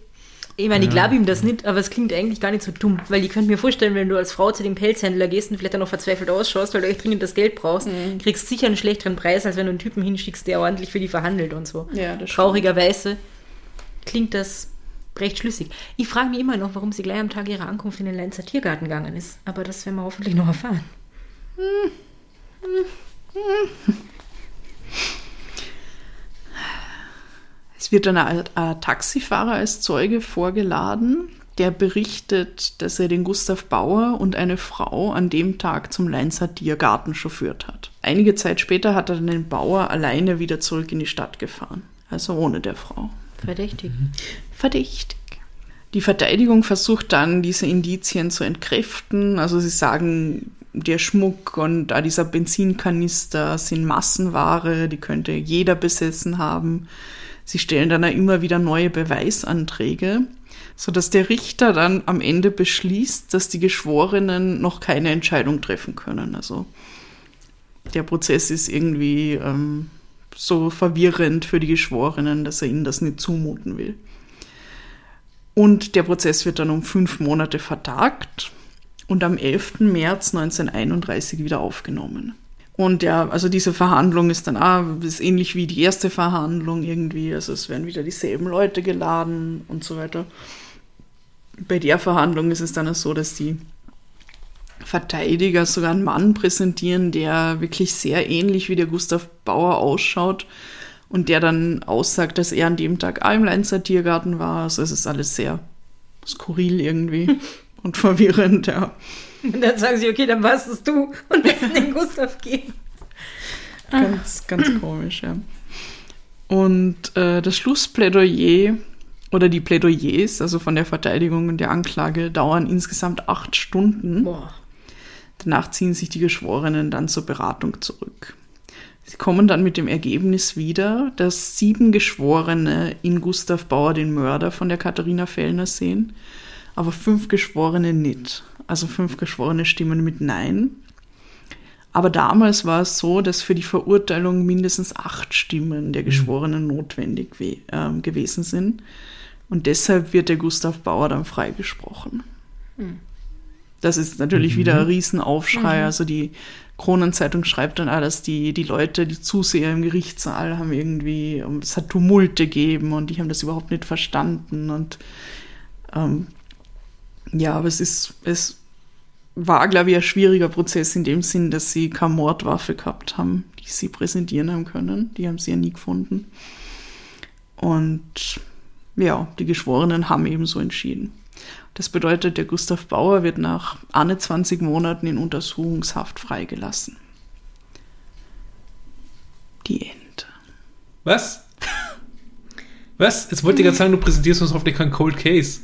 ich meine, ich glaube ihm das nicht, aber es klingt eigentlich gar nicht so dumm, weil ich könnte mir vorstellen, wenn du als Frau zu dem Pelzhändler gehst und vielleicht dann noch verzweifelt ausschaust, weil du echt dringend das Geld brauchst, mhm. kriegst sicher einen schlechteren Preis, als wenn du einen Typen hinschickst, der ordentlich für die verhandelt und so. Ja, das Traurigerweise klingt das recht schlüssig. Ich frage mich immer noch, warum sie gleich am Tag ihrer Ankunft in den Leinzer Tiergarten gegangen ist, aber das werden wir hoffentlich noch erfahren. Hm. Hm. Es wird dann ein, ein Taxifahrer als Zeuge vorgeladen, der berichtet, dass er den Gustav Bauer und eine Frau an dem Tag zum Leinzer Tiergarten chauffiert hat. Einige Zeit später hat er dann den Bauer alleine wieder zurück in die Stadt gefahren, also ohne der Frau. Verdächtig. Verdächtig. Die Verteidigung versucht dann, diese Indizien zu entkräften. Also sie sagen, der Schmuck und da dieser Benzinkanister sind Massenware, die könnte jeder besessen haben. Sie stellen dann auch immer wieder neue Beweisanträge, sodass der Richter dann am Ende beschließt, dass die Geschworenen noch keine Entscheidung treffen können. Also der Prozess ist irgendwie ähm, so verwirrend für die Geschworenen, dass er ihnen das nicht zumuten will. Und der Prozess wird dann um fünf Monate vertagt und am 11. März 1931 wieder aufgenommen. Und ja, also diese Verhandlung ist dann auch ist ähnlich wie die erste Verhandlung irgendwie. Also es werden wieder dieselben Leute geladen und so weiter. Bei der Verhandlung ist es dann auch so, dass die Verteidiger sogar einen Mann präsentieren, der wirklich sehr ähnlich wie der Gustav Bauer ausschaut und der dann aussagt, dass er an dem Tag auch im Leinzer Tiergarten war. Also es ist alles sehr skurril irgendwie <laughs> und verwirrend, ja. <laughs> Und dann sagen sie, okay, dann warst es du und lassen den Gustav gehen. Ganz, ganz komisch, ja. Und äh, das Schlussplädoyer oder die Plädoyers, also von der Verteidigung und der Anklage, dauern insgesamt acht Stunden. Boah. Danach ziehen sich die Geschworenen dann zur Beratung zurück. Sie kommen dann mit dem Ergebnis wieder, dass sieben Geschworene in Gustav Bauer den Mörder von der Katharina Fellner sehen, aber fünf Geschworene nicht also fünf Geschworene stimmen mit Nein. Aber damals war es so, dass für die Verurteilung mindestens acht Stimmen der mhm. Geschworenen notwendig äh, gewesen sind. Und deshalb wird der Gustav Bauer dann freigesprochen. Mhm. Das ist natürlich mhm. wieder ein Riesenaufschrei. Mhm. Also die Kronenzeitung schreibt dann auch, dass die, die Leute, die Zuseher im Gerichtssaal haben irgendwie, es hat Tumulte gegeben und die haben das überhaupt nicht verstanden. Und ähm, ja, aber es ist, es war, glaube ich, ein schwieriger Prozess in dem Sinn, dass sie keine Mordwaffe gehabt haben, die sie präsentieren haben können. Die haben sie ja nie gefunden. Und ja, die Geschworenen haben eben so entschieden. Das bedeutet, der Gustav Bauer wird nach 21 Monaten in Untersuchungshaft freigelassen. Die Ente. Was? Was? Jetzt wollte ich gerade sagen, du präsentierst uns hoffentlich keinen Cold Case.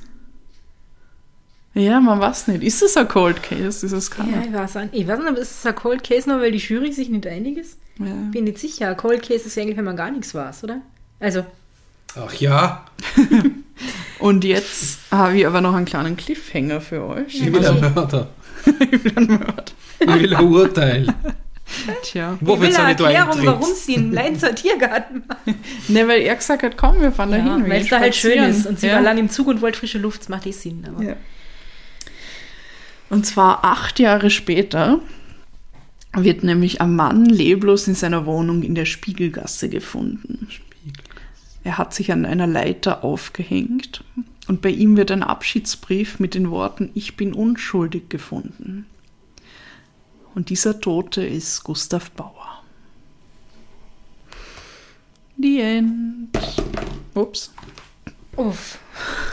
Ja, man weiß nicht. Ist es ein Cold Case, dieses Cover? Ja, ich weiß nicht. Ich weiß nicht, aber ist es ein Cold Case nur, weil die Jury sich nicht einig ist? Ja. Bin nicht sicher. Ein Cold Case ist ja eigentlich, wenn man gar nichts weiß, oder? Also. Ach ja. <laughs> Und jetzt habe ich aber noch einen kleinen Cliffhanger für euch. Ich will einen Mörder. <laughs> ich will einen Mörder. Ich will ein Urteil. Tja. Wo ich will eine Erklärung, warum sie einen Leinzer <laughs> Tiergarten machen. Ne, weil er gesagt hat, komm, wir fahren ja, da hin. Weil es da halt schön ist. Und sie ja. war lang im Zug und wollte frische Luft, das macht eh Sinn. Aber. Ja. Und zwar acht Jahre später wird nämlich ein Mann leblos in seiner Wohnung in der Spiegelgasse gefunden. Er hat sich an einer Leiter aufgehängt und bei ihm wird ein Abschiedsbrief mit den Worten Ich bin unschuldig gefunden. Und dieser Tote ist Gustav Bauer. The End. Ups. Uff.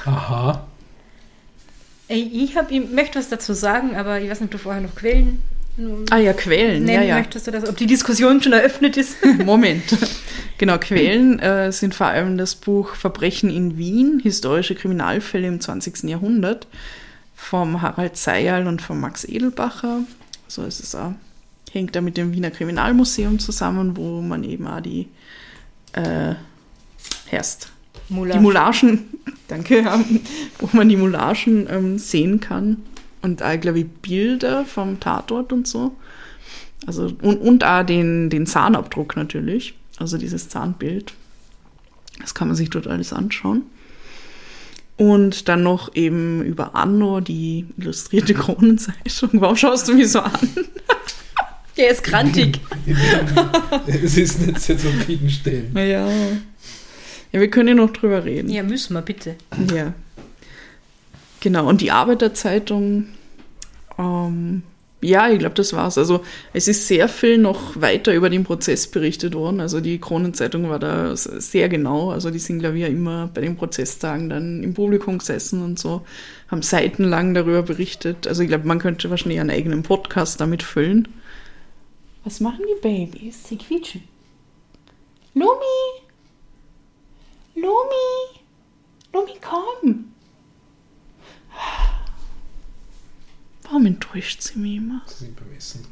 Aha. Ich, hab, ich möchte was dazu sagen, aber ich weiß nicht, ob du vorher noch Quellen. Ah ja, Quellen. Nennen ja, ja. möchtest du das, ob die Diskussion schon eröffnet ist? <laughs> Moment. Genau, Quellen äh, sind vor allem das Buch Verbrechen in Wien, historische Kriminalfälle im 20. Jahrhundert vom Harald Seyerl und von Max Edelbacher. So ist es auch. Hängt da mit dem Wiener Kriminalmuseum zusammen, wo man eben auch die äh, Herst. Die Moulagen, <laughs> danke, wo man die Moulagen ähm, sehen kann. Und auch, glaube ich, Bilder vom Tatort und so. Also, und, und auch den, den Zahnabdruck natürlich. Also dieses Zahnbild. Das kann man sich dort alles anschauen. Und dann noch eben über Anno, die illustrierte <laughs> Kronenzeitung. Warum schaust du mich so an? Der ist grantig. <laughs> es ist nicht sehr zufriedenstellend. Ja. Ja, wir können ja noch drüber reden. Ja, müssen wir, bitte. Ja. Genau, und die Arbeiterzeitung, ähm, ja, ich glaube, das war's. Also es ist sehr viel noch weiter über den Prozess berichtet worden. Also die Kronenzeitung war da sehr genau. Also die sind, glaube ich, ja immer bei den Prozesstagen dann im Publikum gesessen und so, haben seitenlang darüber berichtet. Also ich glaube, man könnte wahrscheinlich einen eigenen Podcast damit füllen. Was machen die Babys? Sie quietschen. Lumi! Lumi! Lumi, komm! Warum enttäuscht sie mich immer? Sie sind beim Essen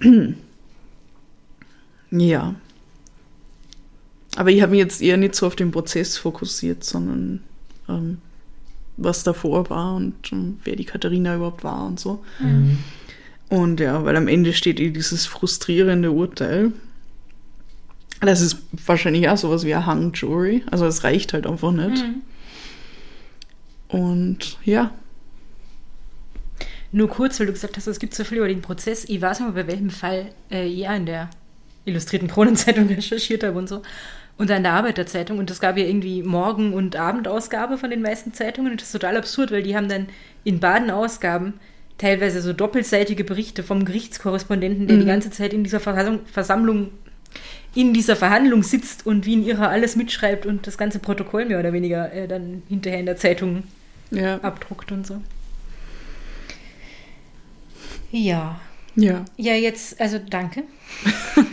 drüben. <clears throat> Ja. Aber ich habe mich jetzt eher nicht so auf den Prozess fokussiert, sondern ähm, was davor war und um, wer die Katharina überhaupt war und so. Mhm. Und ja, weil am Ende steht eh dieses frustrierende Urteil. Das ist wahrscheinlich auch sowas wie ein Hung Jury. Also es reicht halt einfach nicht. Mhm. Und ja, nur kurz, weil du gesagt hast, es gibt so viel über den Prozess. Ich weiß nicht, bei welchem Fall äh, ich in der Illustrierten Kronenzeitung <laughs> recherchiert habe und so. Und dann in der Arbeiterzeitung. Und es gab ja irgendwie Morgen- und Abendausgabe von den meisten Zeitungen. Und das ist total absurd, weil die haben dann in Badenausgaben teilweise so doppelseitige Berichte vom Gerichtskorrespondenten, der mhm. die ganze Zeit in dieser Versammlung, Versammlung in dieser Verhandlung sitzt und wie in ihrer alles mitschreibt und das ganze Protokoll mehr oder weniger äh, dann hinterher in der Zeitung ja. abdruckt und so. Ja. Ja. Ja, jetzt, also danke. <laughs>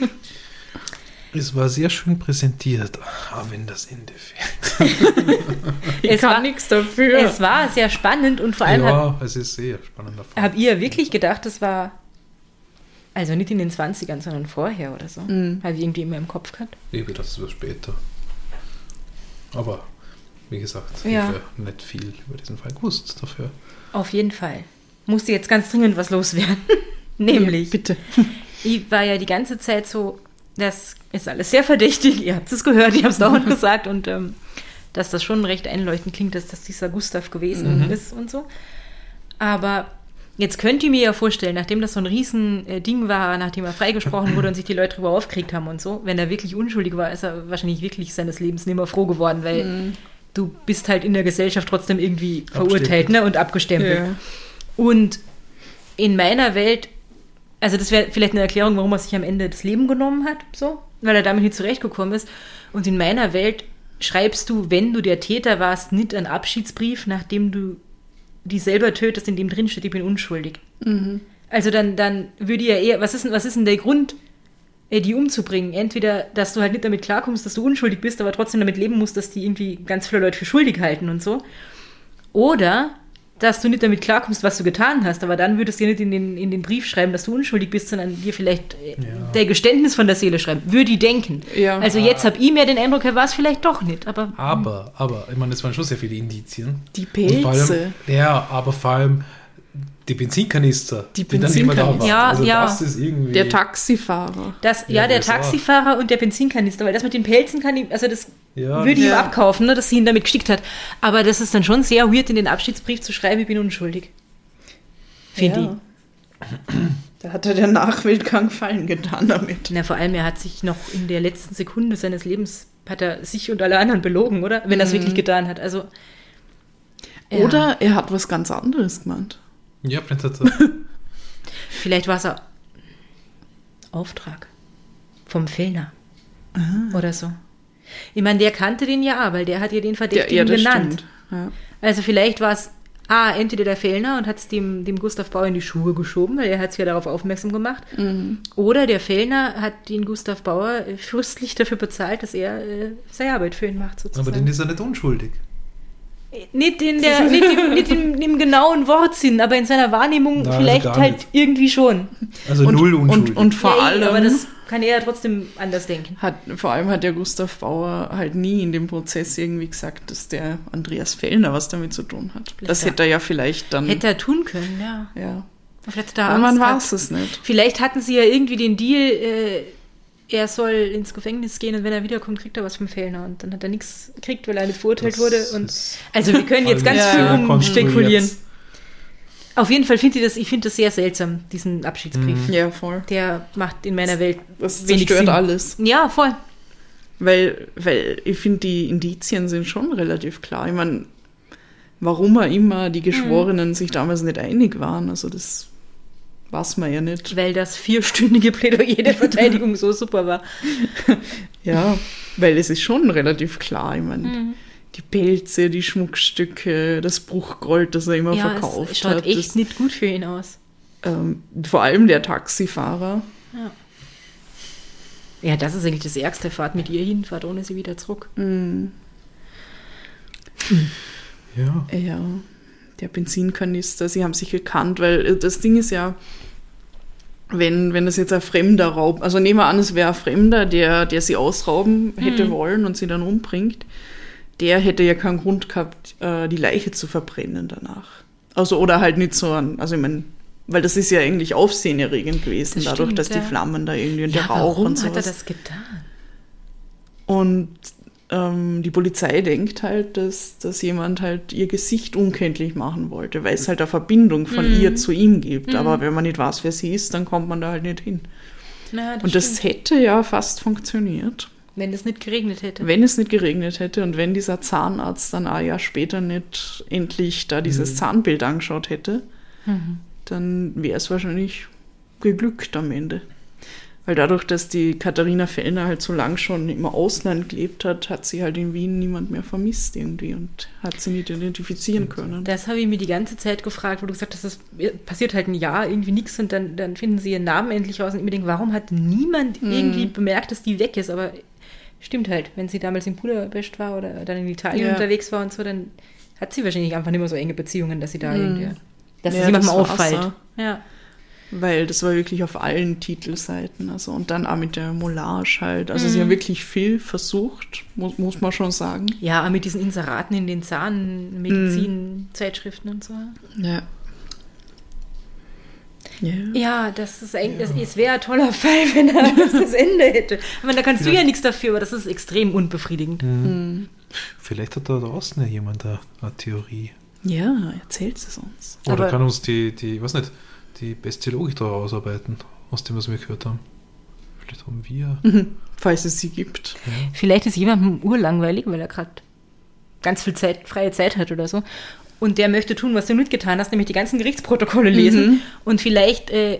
Es war sehr schön präsentiert, aber wenn das Ende fehlt. <laughs> es kann nichts dafür. Es war sehr spannend und vor allem. Ja, es ist sehr spannend. Habt ihr wirklich gedacht, es war. Also nicht in den 20ern, sondern vorher oder so? Mhm. Habe ich irgendwie immer im Kopf gehabt? Ich dachte, das war später. Aber wie gesagt, ja. ich habe nicht viel über diesen Fall gewusst dafür. Auf jeden Fall musste jetzt ganz dringend was loswerden. <laughs> Nämlich. Ja, bitte. <laughs> Ich war ja die ganze Zeit so, das ist alles sehr verdächtig. Ihr habt es gehört, ich habe es dauernd gesagt und ähm, dass das schon recht einleuchtend klingt, dass das dieser Gustav gewesen mhm. ist und so. Aber jetzt könnt ihr mir ja vorstellen, nachdem das so ein Riesending äh, war, nachdem er freigesprochen wurde und sich die Leute darüber aufgeregt haben und so, wenn er wirklich unschuldig war, ist er wahrscheinlich wirklich seines Lebens nicht mehr froh geworden, weil mhm. du bist halt in der Gesellschaft trotzdem irgendwie verurteilt ne, und abgestempelt. Ja. Und in meiner Welt, also das wäre vielleicht eine Erklärung, warum er sich am Ende das Leben genommen hat, so, weil er damit nicht zurechtgekommen ist. Und in meiner Welt schreibst du, wenn du der Täter warst, nicht einen Abschiedsbrief, nachdem du die selber tötest, in dem drin steht, ich bin unschuldig. Mhm. Also dann, dann würde ja eher, was ist, was ist denn der Grund, äh, die umzubringen? Entweder, dass du halt nicht damit klarkommst, dass du unschuldig bist, aber trotzdem damit leben musst, dass die irgendwie ganz viele Leute für schuldig halten und so. Oder dass du nicht damit klarkommst, was du getan hast, aber dann würdest du nicht in den, in den Brief schreiben, dass du unschuldig bist, sondern dir vielleicht äh, ja. der Geständnis von der Seele schreiben. Würde ich denken. Ja. Also jetzt habe ich mir den Eindruck, er war es vielleicht doch nicht. Aber, aber, aber, ich meine, es waren schon sehr viele Indizien. Die Pilze. Allem, ja, aber vor allem die Benzinkanister, die, die waren. Ja, also ja. Das ist irgendwie der Taxifahrer. Das, ja, ja der Taxifahrer auch. und der Benzinkanister, weil das mit den Pelzen kann ich, also das ja. würde ich ihm abkaufen, ne, dass sie ihn damit gestickt hat. Aber das ist dann schon sehr weird, in den Abschiedsbrief zu schreiben, ich bin unschuldig. Finde ich. Da hat er der Nachwelt keinen Gefallen getan damit. Na, vor allem, er hat sich noch in der letzten Sekunde seines Lebens, hat er sich und alle anderen belogen, oder? Wenn er es mhm. wirklich getan hat. Also. Oder er hat was ganz anderes gemeint. Ja, <laughs> vielleicht hat er. vielleicht war es ein Auftrag vom Fellner ah. oder so. Ich meine, der kannte den ja, weil der hat ja den Verdächtigen der, ja, genannt. Ja. Also vielleicht war es ah, entweder der Fellner und hat es dem, dem Gustav Bauer in die Schuhe geschoben, weil er hat es ja darauf aufmerksam gemacht. Oder der Fellner hat den Gustav Bauer fürstlich dafür bezahlt, dass er äh, seine Arbeit für ihn macht, sozusagen. Aber dann ist er nicht unschuldig. Nicht in der, nicht im, nicht im, im genauen Wortsinn, aber in seiner Wahrnehmung also vielleicht gar halt nicht. irgendwie schon. Also und, null unschuldig. und, und vor Ja, allem aber das kann er ja trotzdem anders denken. hat, vor allem hat der Gustav Bauer halt nie in dem Prozess irgendwie gesagt, dass der Andreas Fellner was damit zu tun hat. Das ja. hätte er ja vielleicht dann. Hätte er tun können, ja. ja. Vielleicht hat er Aber Angst man weiß es nicht. Vielleicht hatten sie ja irgendwie den Deal, äh, er soll ins Gefängnis gehen und wenn er wiederkommt, kriegt er was vom Fellner. Und dann hat er nichts gekriegt, weil er nicht verurteilt Das wurde. Und also wir können jetzt ganz viel rumspekulieren. konstruiert. Auf jeden Fall finde ich das, ich finde das sehr seltsam, diesen Abschiedsbrief. Ja, voll. Der macht in meiner Welt Das wenig zerstört Sinn. alles. Ja, voll. Weil, weil ich finde, die Indizien sind schon relativ klar. Ich meine, warum er immer die Geschworenen sich damals nicht einig waren, also das weiß man ja nicht. Weil das vierstündige Plädoyer der Verteidigung <laughs> so super war. Ja, weil es ist schon relativ klar. Ich meine, die Pelze, die Schmuckstücke, das Bruchgold, das er immer ja, verkauft es schaut hat. echt das, nicht gut für ihn aus. ähm, vor allem der Taxifahrer. Ja, das ist eigentlich das Ärgste. Fahrt mit ihr hin, fahrt ohne sie wieder zurück. Ja. Ja, der Benzinkanister, sie haben sich gekannt, weil äh, das Ding ist ja, wenn, wenn das jetzt ein fremder Raub, also nehmen wir an, es wäre ein Fremder, der, der sie ausrauben hätte wollen und sie dann umbringt, der hätte ja keinen Grund gehabt, äh, die Leiche zu verbrennen danach. Also, oder halt nicht so ein, also ich meine, weil das ist ja eigentlich aufsehenerregend gewesen, Das dadurch, stimmt, dass ja. die Flammen da irgendwie und Ja, der Rauch warum und sowas. hat er das getan? Und die Polizei denkt halt, dass, dass jemand halt ihr Gesicht unkenntlich machen wollte, weil es halt eine Verbindung von Mhm. ihr zu ihm gibt. Aber wenn man nicht weiß, wer sie ist, dann kommt man da halt nicht hin. Na, das und das stimmt. hätte ja fast funktioniert, Wenn es nicht geregnet hätte. wenn es nicht geregnet hätte und wenn dieser Zahnarzt dann ein Jahr später nicht endlich da dieses Zahnbild angeschaut hätte, dann wäre es wahrscheinlich geglückt am Ende. Weil dadurch, dass die Katharina Fellner halt so lang schon im Ausland gelebt hat, hat sie halt in Wien niemand mehr vermisst irgendwie und hat sie nicht identifizieren können. Das habe ich mir die ganze Zeit gefragt, wo du gesagt hast, das passiert halt ein Jahr, irgendwie nichts und dann, dann finden sie ihren Namen endlich raus und ich mir denke, warum hat niemand Mhm. irgendwie bemerkt, dass die weg ist? Aber stimmt halt, wenn sie damals in Budapest war oder dann in Italien Ja. unterwegs war und so, dann hat sie wahrscheinlich einfach nicht mehr so enge Beziehungen, dass sie da irgendwie, dass. Ja, es jemandem das auffällt. Ja. Weil das war wirklich auf allen Titelseiten. Also und dann auch mit der Moulage halt. Also sie haben wirklich viel versucht, muss, muss man schon sagen. ja, mit diesen Inseraten in den Zahnmedizin-Zeitschriften und so. Ja. Ja. Ja, das ist eigentlich, das- es wäre ein toller Fall, <laughs> wenn er das, das <laughs> Ende hätte. Aber da kannst du ja nichts dafür, aber das ist extrem unbefriedigend. Vielleicht hat da draußen ja jemand eine, eine Theorie. Ja, erzählt es uns. Oder Aber- kann uns die, die, was nicht, die beste Logik da ausarbeiten, aus dem, was wir gehört haben. Vielleicht haben wir. Falls es sie gibt. Vielleicht ist jemandem urlangweilig, weil er gerade ganz viel Zeit, freie Zeit hat oder so. Und der möchte tun, was du mitgetan hast, nämlich die ganzen Gerichtsprotokolle lesen. Und vielleicht, äh,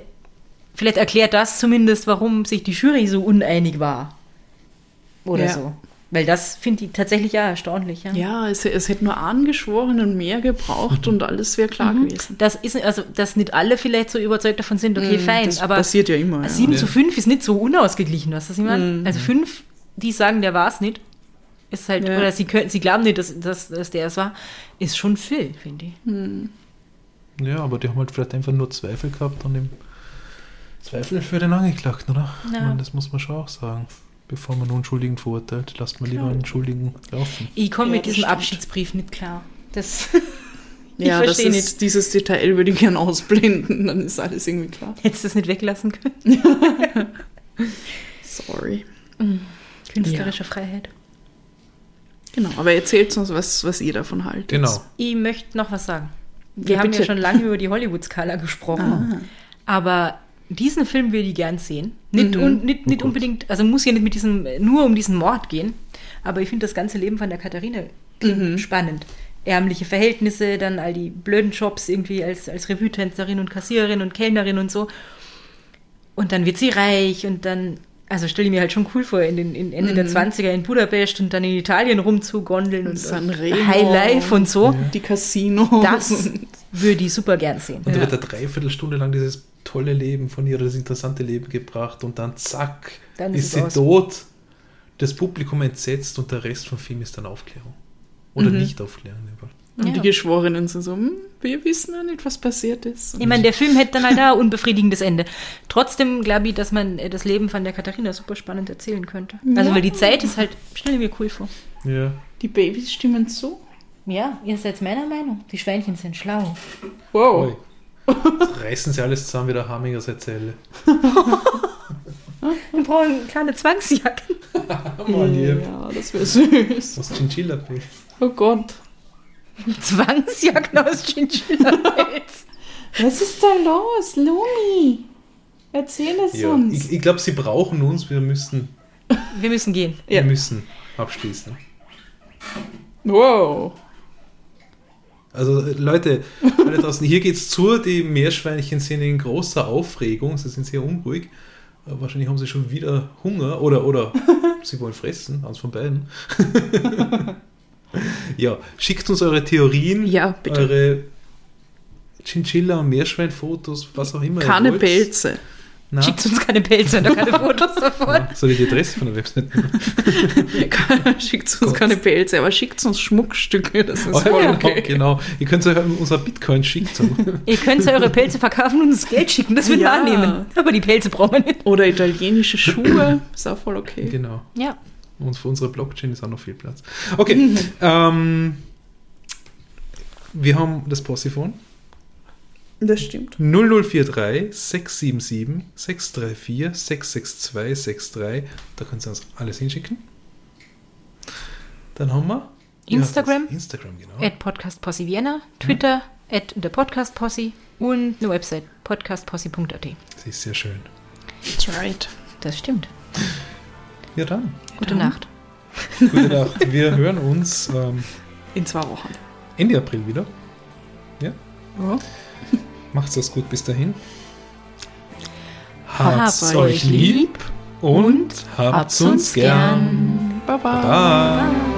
vielleicht erklärt das zumindest, warum sich die Jury so uneinig war. Oder Ja. so. Weil das finde ich tatsächlich ja erstaunlich. Ja. Ja, es, es hätte nur angeschworenen mehr gebraucht und alles wäre klar gewesen. Das ist, also, dass nicht alle vielleicht so überzeugt davon sind, okay, fein. Das aber passiert ja immer. Ja. 7 Ja. zu 5 ist nicht so unausgeglichen, was das ich meine? Also 5, die sagen, der war es nicht, ist halt, Ja. oder sie können, sie glauben nicht, dass, dass, dass der es war, ist schon viel, finde ich. Ja, aber die haben halt vielleicht einfach nur Zweifel gehabt an dem Zweifel für den Angeklagten, oder? Ja. Meine, das muss man schon auch sagen. Bevor man einen Unschuldigen verurteilt, lasst man lieber einen Schuldigen laufen. Ich komme Ja, mit diesem stimmt. Abschiedsbrief nicht klar. Das, <laughs> ich ja, das verstehe ist, nicht. dieses Detail würde ich gern ausblenden, dann ist alles irgendwie klar. Hättest du das nicht weglassen können? <laughs> Sorry. Künstlerische Freiheit. Genau, aber erzählt uns, was, was ihr davon haltet. Genau. Ich möchte noch was sagen. Wir Ja, haben bitte. ja schon lange über die Hollywood-Skala gesprochen. Aber diesen Film würde ich gern sehen. Nicht, un, nicht, nicht Gott. unbedingt, also muss ja nicht mit diesem, nur um diesen Mord gehen. Aber ich finde das ganze Leben von der Katharina klingt spannend. Ärmliche Verhältnisse, dann all die blöden Jobs irgendwie als, als Revue-Tänzerin und Kassiererin und Kellnerin und so. Und dann wird sie reich und dann also stelle ich mir halt schon cool vor, in den in Ende der 20er in Budapest und dann in Italien rumzugondeln und, und High Life und so. Die Casinos. Das würde ich super gern sehen. Und da wird eine Dreiviertelstunde lang dieses tolle Leben von ihr, das interessante Leben gebracht und dann zack, Dann ist ist sie aus. tot. Das Publikum entsetzt und der Rest vom Film ist dann Aufklärung. Oder nicht Aufklärung. aber- Und Ja. die Geschworenen sind so, hm, wir wissen ja nicht, was passiert ist. Ich meine, der Film hätte dann halt da ein <laughs> unbefriedigendes Ende. Trotzdem glaube ich, dass man äh, das Leben von der Katharina super spannend erzählen könnte. Also, Ja. weil die Zeit ist halt, stelle ich mir cool vor. Ja. Die Babys stimmen zu. Ja, ihr seid meiner Meinung. Die Schweinchen sind schlau. Wow. Reißen sie alles zusammen wie der Hamingers Erzähle. Wir brauchen kleine Zwangsjacken. <laughs> Mal lieb. Ja, das wäre süß. Was Chinchilla -Pilz. Oh Gott. <laughs> Zwangsjacken aus Chinchilla-Pelz. Was ist da los, Lumi? Erzähl es Ja. uns. Ich, ich glaube, sie brauchen uns. Wir müssen, Wir müssen gehen. Ja. wir müssen abschließen. Wow. Also Leute, alle draußen, hier geht's zu. Die Meerschweinchen sind in großer Aufregung. Sie sind sehr unruhig. Äh, Wahrscheinlich haben sie schon wieder Hunger oder, oder <laughs> sie wollen fressen. Eins von beiden. <laughs> ja, schickt uns eure Theorien, Ja, bitte. eure Chinchilla- und Meerschweinfotos, was auch immer. ihr Keine wollt. Pelze. Na, Schickt uns keine Pelze und keine <laughs> Fotos davon. soll ich die Adresse von der Website nehmen? <laughs> schickt uns keine Pelze, aber schickt uns Schmuckstücke. Das ist Oh, voll ja, okay. genau, genau. Ihr könnt euch unser Bitcoin schicken. Ihr könnt eure Pelze verkaufen und uns Geld schicken. Das würden Ja. wir annehmen. Aber die Pelze brauchen wir nicht. Oder italienische Schuhe. Ist auch voll okay. genau. Ja. Und für unsere Blockchain ist auch noch viel Platz. Okay. ähm, wir haben das Possiphone. Das stimmt. 0043 677 634 662 63. Da könnt ihr uns alles hinschicken. Dann haben wir Ja, Instagram. das Instagram, genau. At Podcast Posse Vienna, Twitter, at der Podcast Posse und eine Website podcastposse.at. Sie ist sehr schön. That's right. Das stimmt. Ja, dann. Gute Nacht. Gute Nacht. Wir hören uns ähm, In zwei Wochen. Ende April wieder. Ja. Ja. Macht's das gut bis dahin. Habt's euch lieb und habt's uns gern. Bye bye. Bye.